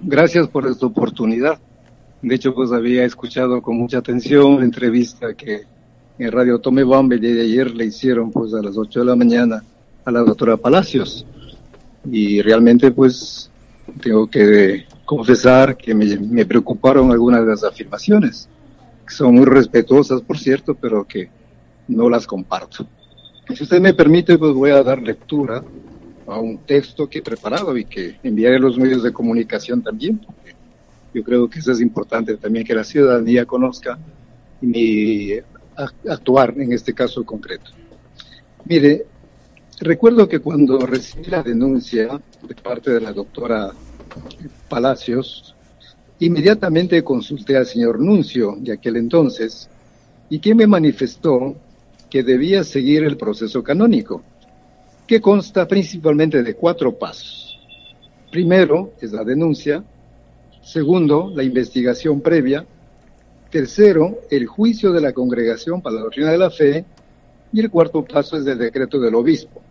Gracias por esta oportunidad. De hecho, pues había escuchado con mucha atención la entrevista que en Radio Tome Bombe de ayer le hicieron pues a las 8 de la mañana a la doctora Palacios. Y realmente pues tengo que confesar que me, me preocuparon algunas de las afirmaciones, que son muy respetuosas por cierto, pero que no las comparto. Si usted me permite, pues voy a dar lectura a un texto que he preparado y que enviaré a los medios de comunicación también, yo creo que eso es importante también que la ciudadanía conozca mi actuar en este caso concreto. Mire, recuerdo que cuando recibí la denuncia de parte de la doctora Palacios, inmediatamente consulté al señor Nuncio de aquel entonces y que me manifestó que debía seguir el proceso canónico que consta principalmente de cuatro pasos. Primero es la denuncia, segundo, la investigación previa, tercero, el juicio de la congregación para la doctrina de la fe, y el cuarto paso es el decreto del obispo.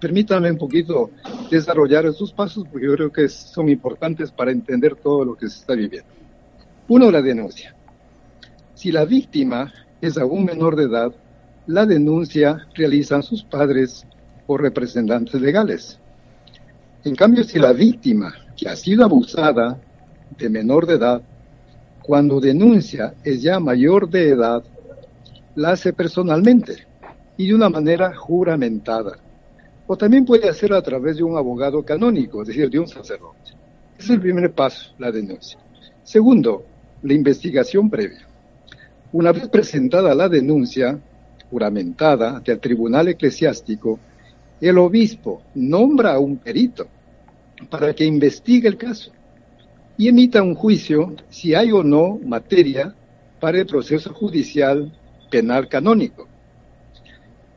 Permítanme un poquito desarrollar esos pasos porque yo creo que son importantes para entender todo lo que se está viviendo. Uno, la denuncia. Si la víctima es aún menor de edad, la denuncia realizan sus padres o representantes legales. En cambio, si la víctima que ha sido abusada de menor de edad, cuando denuncia es ya mayor de edad, la hace personalmente y de una manera juramentada. O también puede hacerlo a través de un abogado canónico, es decir, de un sacerdote. es el primer paso, la denuncia. Segundo, la investigación previa. Una vez presentada la denuncia, juramentada ante el tribunal eclesiástico, el obispo nombra a un perito para que investigue el caso y emita un juicio si hay o no materia para el proceso judicial penal canónico.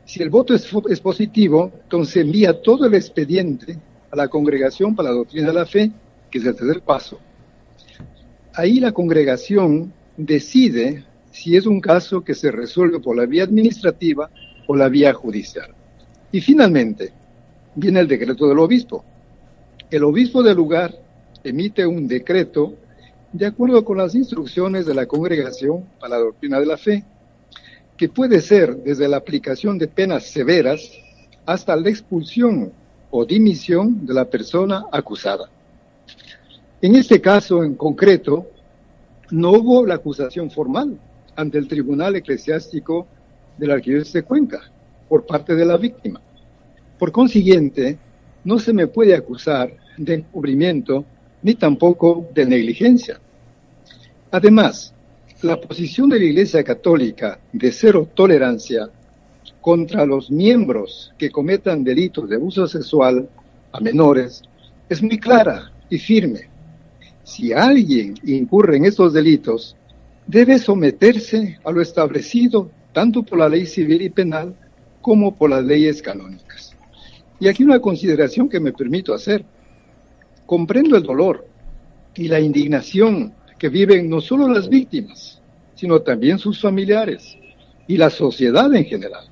Si el voto es, positivo, entonces envía todo el expediente a la Congregación para la Doctrina de la Fe, que es el tercer paso. Ahí la congregación decide si es un caso que se resuelve por la vía administrativa o la vía judicial. Y finalmente, viene el decreto del obispo. El obispo del lugar emite un decreto de acuerdo con las instrucciones de la congregación para la doctrina de la fe, que puede ser desde la aplicación de penas severas hasta la expulsión o dimisión de la persona acusada. En este caso en concreto, no hubo la acusación formal ante el Tribunal Eclesiástico de la Arquidiócesis de Cuenca, por parte de la víctima. Por consiguiente, no se me puede acusar de encubrimiento ni tampoco de negligencia. Además, la posición de la Iglesia Católica de cero tolerancia contra los miembros que cometan delitos de abuso sexual a menores es muy clara y firme. Si alguien incurre en estos delitos, debe someterse a lo establecido tanto por la ley civil y penal como por las leyes canónicas. Y aquí una consideración que me permito hacer. Comprendo el dolor y la indignación que viven no solo las víctimas, sino también sus familiares y la sociedad en general.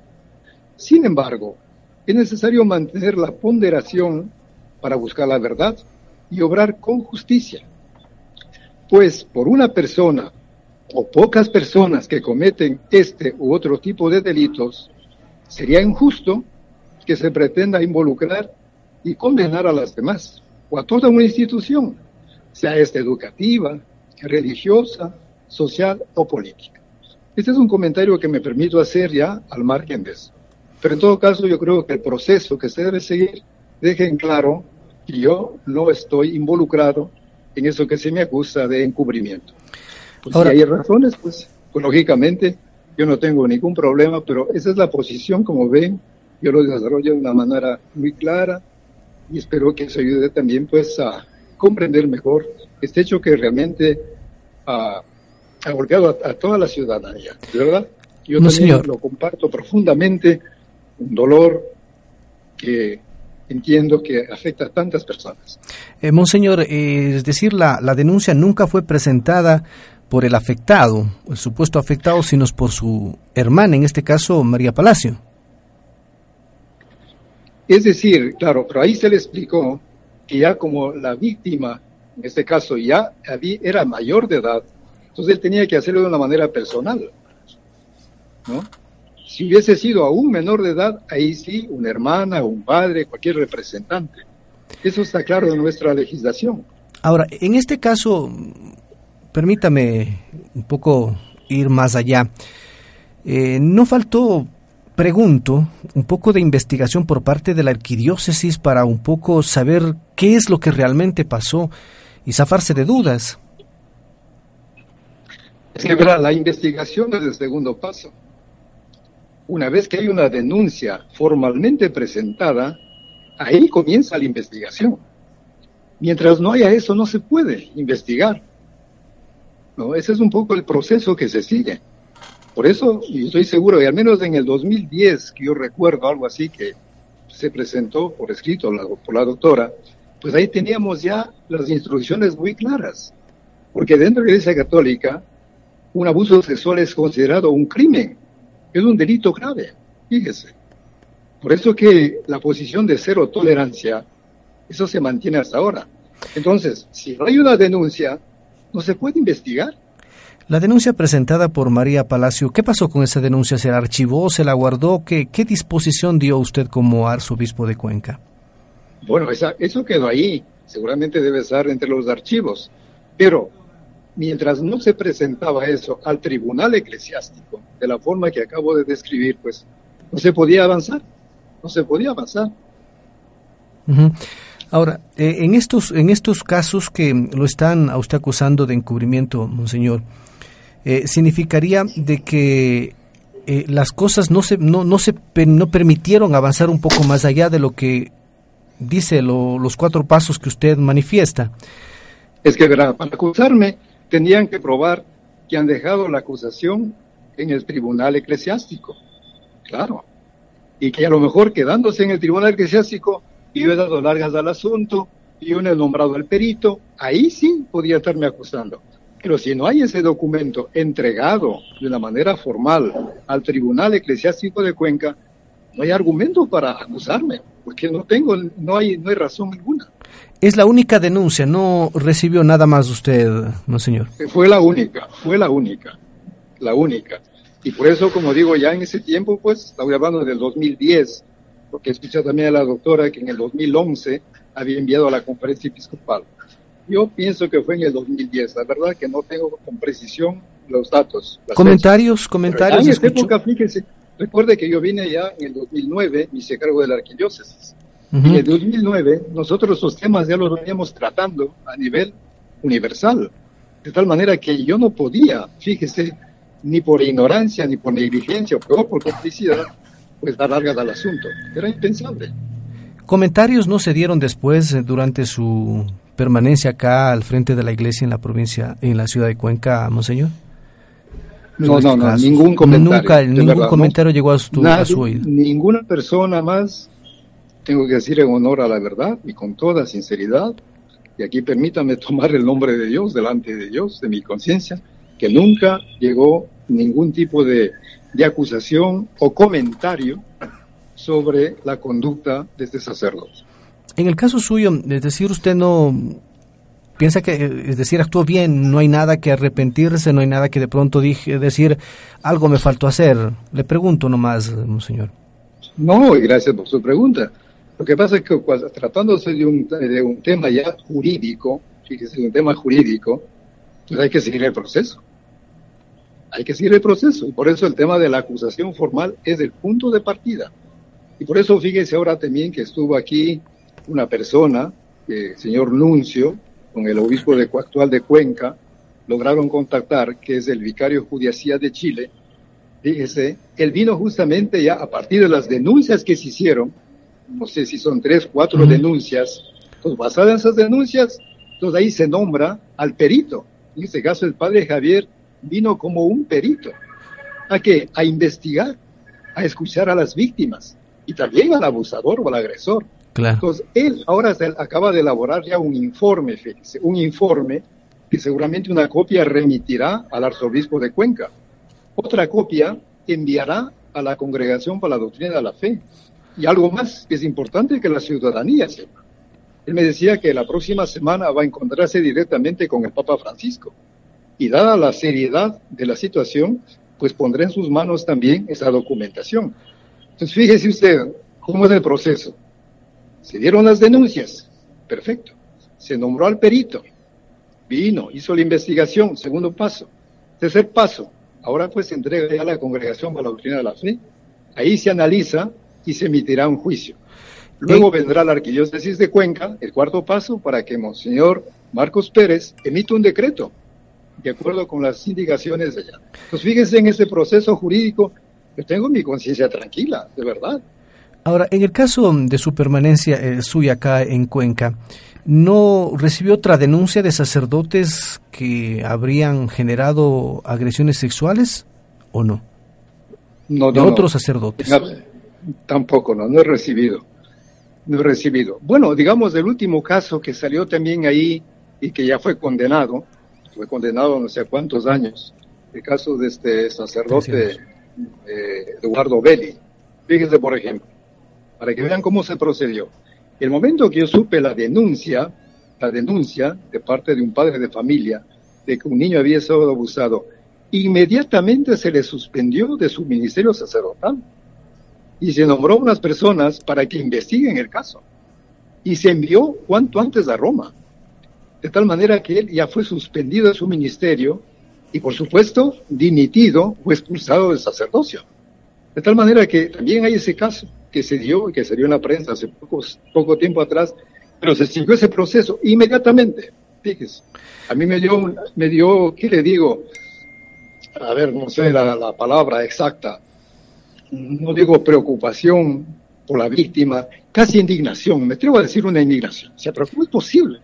Sin embargo, es necesario mantener la ponderación para buscar la verdad y obrar con justicia. Pues por una persona o pocas personas que cometen este u otro tipo de delitos, Sería injusto que se pretenda involucrar y condenar a las demás o a toda una institución, sea esta educativa, religiosa, social o política. Este es un comentario que me permito hacer ya al margen de eso. Pero en todo caso yo creo que el proceso que se debe seguir deje en claro que yo no estoy involucrado en eso que se me acusa de encubrimiento. Pues si hay razones, pues, pues lógicamente yo no tengo ningún problema, pero esa es la posición, como ven, yo lo desarrollo de una manera muy clara y espero que eso ayude también pues a comprender mejor este hecho que realmente ha, ha golpeado a, toda la ciudadanía, ¿verdad? Yo también lo comparto profundamente, un dolor que entiendo que afecta a tantas personas. Eh, monseñor, eh, es decir, la, la denuncia nunca fue presentada por el afectado, el supuesto afectado, sino por su hermana, en este caso María Palacio. Es decir, claro, pero ahí se le explicó que ya como la víctima, en este caso ya era mayor de edad, entonces él tenía que hacerlo de una manera personal. ¿no? Si hubiese sido aún menor de edad, ahí sí, una hermana, un padre, cualquier representante. Eso está claro en nuestra legislación. Ahora, en este caso, permítame un poco ir más allá. Eh, no faltó, pregunto, un poco de investigación por parte de la arquidiócesis para un poco saber qué es lo que realmente pasó y zafarse de dudas. Es que la investigación es el segundo paso. Una vez que hay una denuncia formalmente presentada, ahí comienza la investigación. Mientras no haya eso, no se puede investigar. ¿No? Ese es un poco el proceso que se sigue. Por eso, y estoy seguro, y al menos en el 2010, que yo recuerdo algo así que se presentó por escrito por la doctora, pues ahí teníamos ya las instrucciones muy claras. Porque dentro de la Iglesia Católica, un abuso sexual es considerado un crimen, es un delito grave, fíjese. Por eso que la posición de cero tolerancia, eso se mantiene hasta ahora. Entonces, si hay una denuncia, no se puede investigar. La denuncia presentada por María Palacio, ¿qué pasó con esa denuncia? ¿Se la archivó? ¿Se la guardó? ¿Qué, qué disposición dio usted como arzobispo de Cuenca? Bueno, esa, eso quedó ahí. Seguramente debe estar entre los archivos. Pero mientras no se presentaba eso al tribunal eclesiástico, de la forma que acabo de describir, pues no se podía avanzar. No se podía avanzar. Ahora, eh, en estos en estos casos que lo están a usted acusando de encubrimiento, monseñor, eh, significaría de que eh, las cosas no se no no se no permitieron avanzar un poco más allá de lo que dice los cuatro pasos que usted manifiesta. Es que para acusarme tenían que probar que han dejado la acusación en el tribunal eclesiástico, claro, y que a lo mejor quedándose en el tribunal eclesiástico y yo he dado largas al asunto, y yo no he nombrado al perito, ahí sí podía estarme acusando. Pero si no hay ese documento entregado de una manera formal al Tribunal Eclesiástico de Cuenca, no hay argumento para acusarme, porque no tengo, no hay, no hay razón alguna. Es la única denuncia, no recibió nada más usted, no señor. Fue la única, fue la única, la única. Y por eso, como digo, ya en ese tiempo, pues, estaba hablando del 2010, porque escuché también a la doctora que en el 2011 había enviado a la conferencia episcopal. Yo pienso que fue en el 2010, la verdad que no tengo con precisión los datos. Comentarios, comentarios. en esta época, fíjese, recuerde que yo vine ya en el 2009, me hice cargo de la arquidiócesis. En el 2009 nosotros esos temas ya los veníamos tratando a nivel universal, de tal manera que yo no podía, fíjese, ni por ignorancia, ni por negligencia, o peor por complicidad, pues dar largas al asunto. Era impensable. ¿Comentarios no se dieron después eh, durante su permanencia acá al frente de la iglesia en la provincia, en la ciudad de Cuenca, Monseñor? No, no, no, ningún comentario. Nunca, ningún comentario llegó a su, a su oído. Ninguna persona más, tengo que decir en honor a la verdad y con toda sinceridad, y aquí permítame tomar el nombre de Dios delante de Dios, de mi conciencia, que nunca llegó ningún tipo de de acusación o comentario sobre la conducta de este sacerdote. En el caso suyo, es decir, usted no piensa que, es decir, actuó bien, no hay nada que arrepentirse, no hay nada que de pronto dije, decir, algo me faltó hacer. Le pregunto nomás, señor. No, y gracias por su pregunta. Lo que pasa es que tratándose de un, de un tema ya jurídico, fíjese, un tema jurídico, pues hay que seguir el proceso hay que seguir el proceso. Y por eso el tema de la acusación formal es el punto de partida. Y por eso fíjese ahora también que estuvo aquí una persona, el señor Nuncio, con el obispo de, actual de Cuenca, lograron contactar, que es el vicario judicial de Chile. Fíjese, él vino justamente ya a partir de las denuncias que se hicieron, no sé si son tres, cuatro denuncias, pues basadas en esas denuncias, Entonces ahí se nombra al perito. En este caso el padre Javier vino como un perito. ¿A qué? A investigar, a escuchar a las víctimas y también al abusador o al agresor. Claro. Entonces él ahora se acaba de elaborar ya un informe, fíjese, un informe que seguramente una copia remitirá al arzobispo de Cuenca. Otra copia enviará a la Congregación para la Doctrina de la Fe. Y algo más que es importante que la ciudadanía sepa. Él me decía que la próxima semana va a encontrarse directamente con el Papa Francisco. Y dada la seriedad de la situación, pues pondrá en sus manos también esa documentación. Entonces, fíjese usted cómo es el proceso. Se dieron las denuncias, perfecto. Se nombró al perito, vino, hizo la investigación, segundo paso. Tercer paso, ahora pues se entrega ya a la congregación para la doctrina de la fe. Ahí se analiza y se emitirá un juicio. Luego vendrá la arquidiócesis de Cuenca, el cuarto paso, para que Monseñor Marcos Pérez emita un decreto de acuerdo con las indicaciones de allá. Pues fíjense en ese proceso jurídico, yo tengo mi conciencia tranquila, de verdad. Ahora, en el caso de su permanencia eh, suya acá en Cuenca, ¿no recibió otra denuncia de sacerdotes que habrían generado agresiones sexuales o no? No, de otros sacerdotes. tampoco, no, no he recibido. No he recibido. Bueno, digamos del último caso que salió también ahí y que ya fue condenado, fue condenado no sé cuántos años, el caso de este sacerdote eh, Eduardo Belli. Fíjense, por ejemplo, para que vean cómo se procedió. El momento que yo supe la denuncia, la denuncia de parte de un padre de familia de que un niño había sido abusado, inmediatamente se le suspendió de su ministerio sacerdotal y se nombró unas personas para que investiguen el caso y se envió cuanto antes a Roma, de tal manera que él ya fue suspendido de su ministerio y por supuesto dimitido o expulsado del sacerdocio. De tal manera que también hay ese caso que se dio y que salió en la prensa hace poco tiempo atrás, pero se siguió ese proceso inmediatamente. Fíjese, a mí me dio, me dio, ¿qué le digo? A ver, no sé la, la palabra exacta, no digo preocupación por la víctima, casi indignación, me atrevo a decir una indignación. O sea, pero ¿cómo es posible?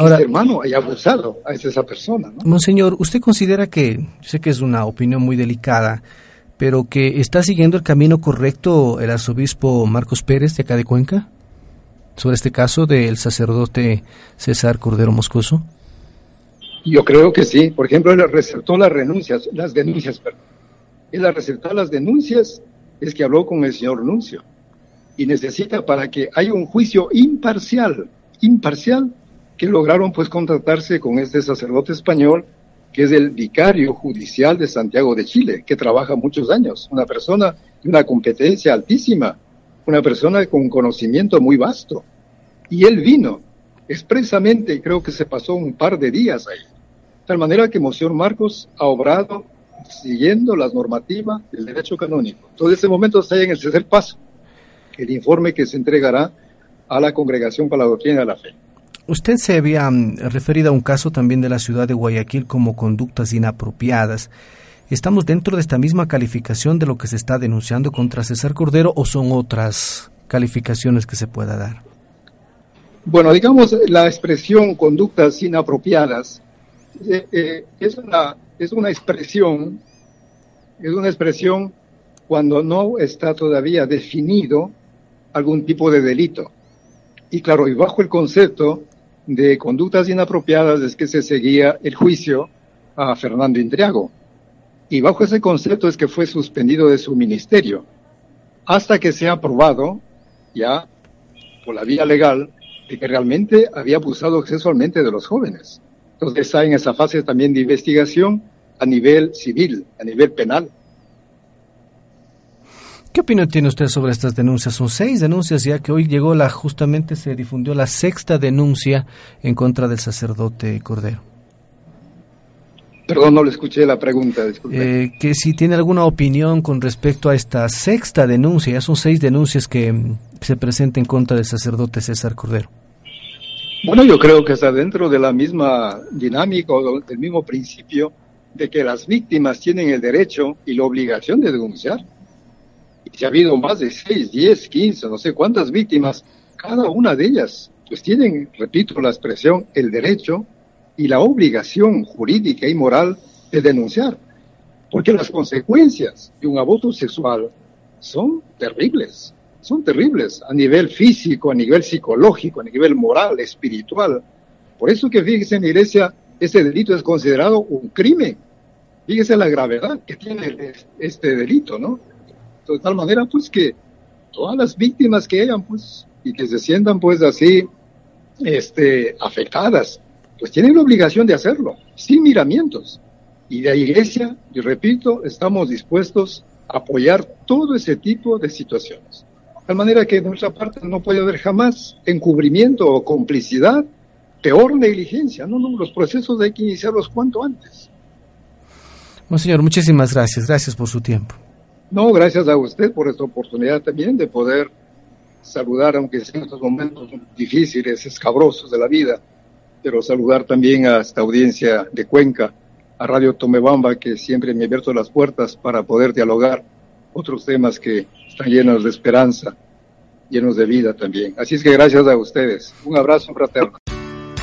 Ahora, hermano haya abusado a esa persona. ¿no? Monseñor, ¿usted considera que, yo sé que es una opinión muy delicada, pero que está siguiendo el camino correcto el arzobispo Marcos Pérez de acá de Cuenca sobre este caso del sacerdote César Cordero Moscoso? Yo creo que sí. Por ejemplo, él receptó las renuncias, las denuncias, perdón. Él receptó las denuncias, es que habló con el señor Nuncio y necesita para que haya un juicio imparcial, imparcial, que lograron pues contratarse con este sacerdote español que es el vicario judicial de Santiago de Chile, que trabaja muchos años, una persona de una competencia altísima, una persona con conocimiento muy vasto. Y él vino expresamente, creo que se pasó un par de días ahí. De tal manera que Monseñor Marcos ha obrado siguiendo las normativas del derecho canónico. Entonces, ese momento está en el tercer paso, el informe que se entregará a la Congregación para la Doctrina de la Fe. Usted se había mm, referido a un caso también de la ciudad de Guayaquil como conductas inapropiadas. ¿Estamos dentro de esta misma calificación de lo que se está denunciando contra César Cordero o son otras calificaciones que se pueda dar? Bueno, digamos, la expresión conductas inapropiadas eh, eh, es, una, es una expresión, es una expresión cuando no está todavía definido algún tipo de delito. Y claro, y bajo el concepto de conductas inapropiadas es que se seguía el juicio a Fernando Indriago. Y bajo ese concepto es que fue suspendido de su ministerio, hasta que sea aprobado ya por la vía legal de que realmente había abusado sexualmente de los jóvenes. Entonces está en esa fase también de investigación a nivel civil, a nivel penal. ¿Qué opinión tiene usted sobre estas denuncias? Son seis denuncias ya que hoy llegó la, justamente se difundió la sexta denuncia en contra del sacerdote Cordero. Perdón, no le escuché la pregunta, disculpe. Eh, que si tiene alguna opinión con respecto a esta sexta denuncia, ya son seis denuncias que mm, se presentan en contra del sacerdote César Cordero. Bueno, yo creo que está dentro de la misma dinámica o del mismo principio de que las víctimas tienen el derecho y la obligación de denunciar si ha habido más de 6, 10, 15, no sé cuántas víctimas, cada una de ellas pues tienen, repito la expresión, el derecho y la obligación jurídica y moral de denunciar, porque las consecuencias de un aborto sexual son terribles, son terribles a nivel físico, a nivel psicológico, a nivel moral, espiritual. Por eso que fíjese en la iglesia, este delito es considerado un crimen. Fíjese la gravedad que tiene este delito, ¿no? De tal manera, pues, que todas las víctimas que hayan, pues, y que se sientan, pues, así, este, afectadas, pues tienen la obligación de hacerlo, sin miramientos. Y la iglesia, y repito, estamos dispuestos a apoyar todo ese tipo de situaciones. De tal manera que de nuestra parte no puede haber jamás encubrimiento o complicidad, peor negligencia. No, no, los procesos hay que iniciarlos cuanto antes. Monseñor, muchísimas gracias. Gracias por su tiempo. No, gracias a usted por esta oportunidad también de poder saludar, aunque sea en estos momentos difíciles, escabrosos de la vida, pero saludar también a esta audiencia de Cuenca, a Radio Tomebamba, que siempre me ha abierto las puertas para poder dialogar otros temas que están llenos de esperanza, llenos de vida también. Así es que gracias a ustedes. Un abrazo fraterno.